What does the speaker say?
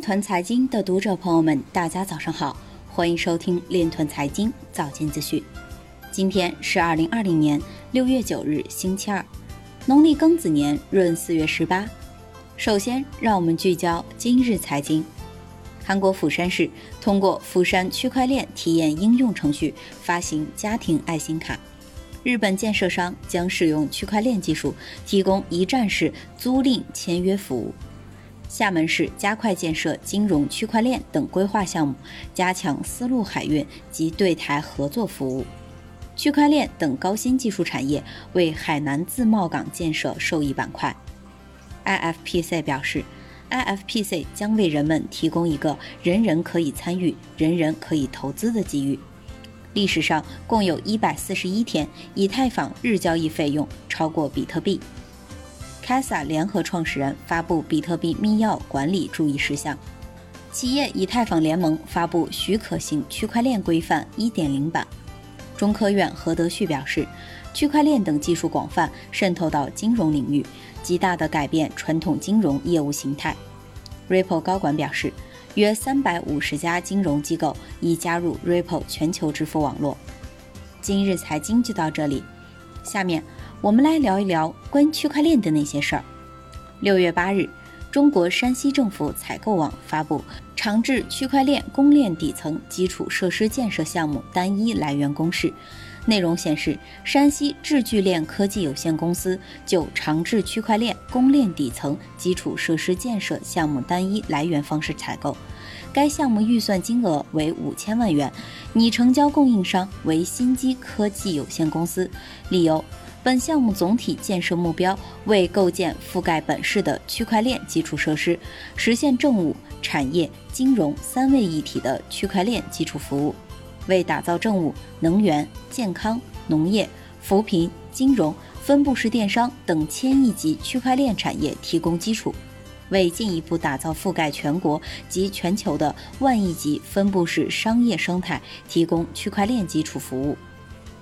团财经的读者朋友们，大家早上好，欢迎收听链团财经早间资讯。今天是二零二零年六月九日，星期二，农历庚子年闰四月十八。首先，让我们聚焦今日财经。韩国釜山市通过釜山区块链体验应用程序发行家庭爱心卡。日本建设商将使用区块链技术提供一站式租赁签约服务。厦门市加快建设金融区块链等规划项目，加强丝路海运及对台合作服务。区块链等高新技术产业为海南自贸港建设受益板块。IFPC 表示，IFPC 将为人们提供一个人人可以参与、人人可以投资的机遇。历史上共有一百四十一天，以太坊日交易费用超过比特币。Casa 联合创始人发布比特币密钥管理注意事项。企业以太坊联盟发布许可型区块链规范1.0版。中科院何德旭表示，区块链等技术广泛渗透到金融领域，极大地改变传统金融业务形态。Ripple 高管表示，约350家金融机构已加入 Ripple 全球支付网络。今日财经就到这里，下面。我们来聊一聊关于区块链的那些事儿。六月八日，中国山西政府采购网发布长治区块链公链底层基础设施建设项目单一来源公示，内容显示，山西智聚链科技有限公司就长治区块链公链底层基础设施建设项目单一来源方式采购，该项目预算金额为五千万元，拟成交供应商为新基科技有限公司，理由。本项目总体建设目标为构建覆盖本市的区块链基础设施，实现政务、产业、金融三位一体的区块链基础服务，为打造政务、能源、健康、农业、扶贫、金融、分布式电商等千亿级区块链产业提供基础，为进一步打造覆盖全国及全球的万亿级分布式商业生态提供区块链基础服务。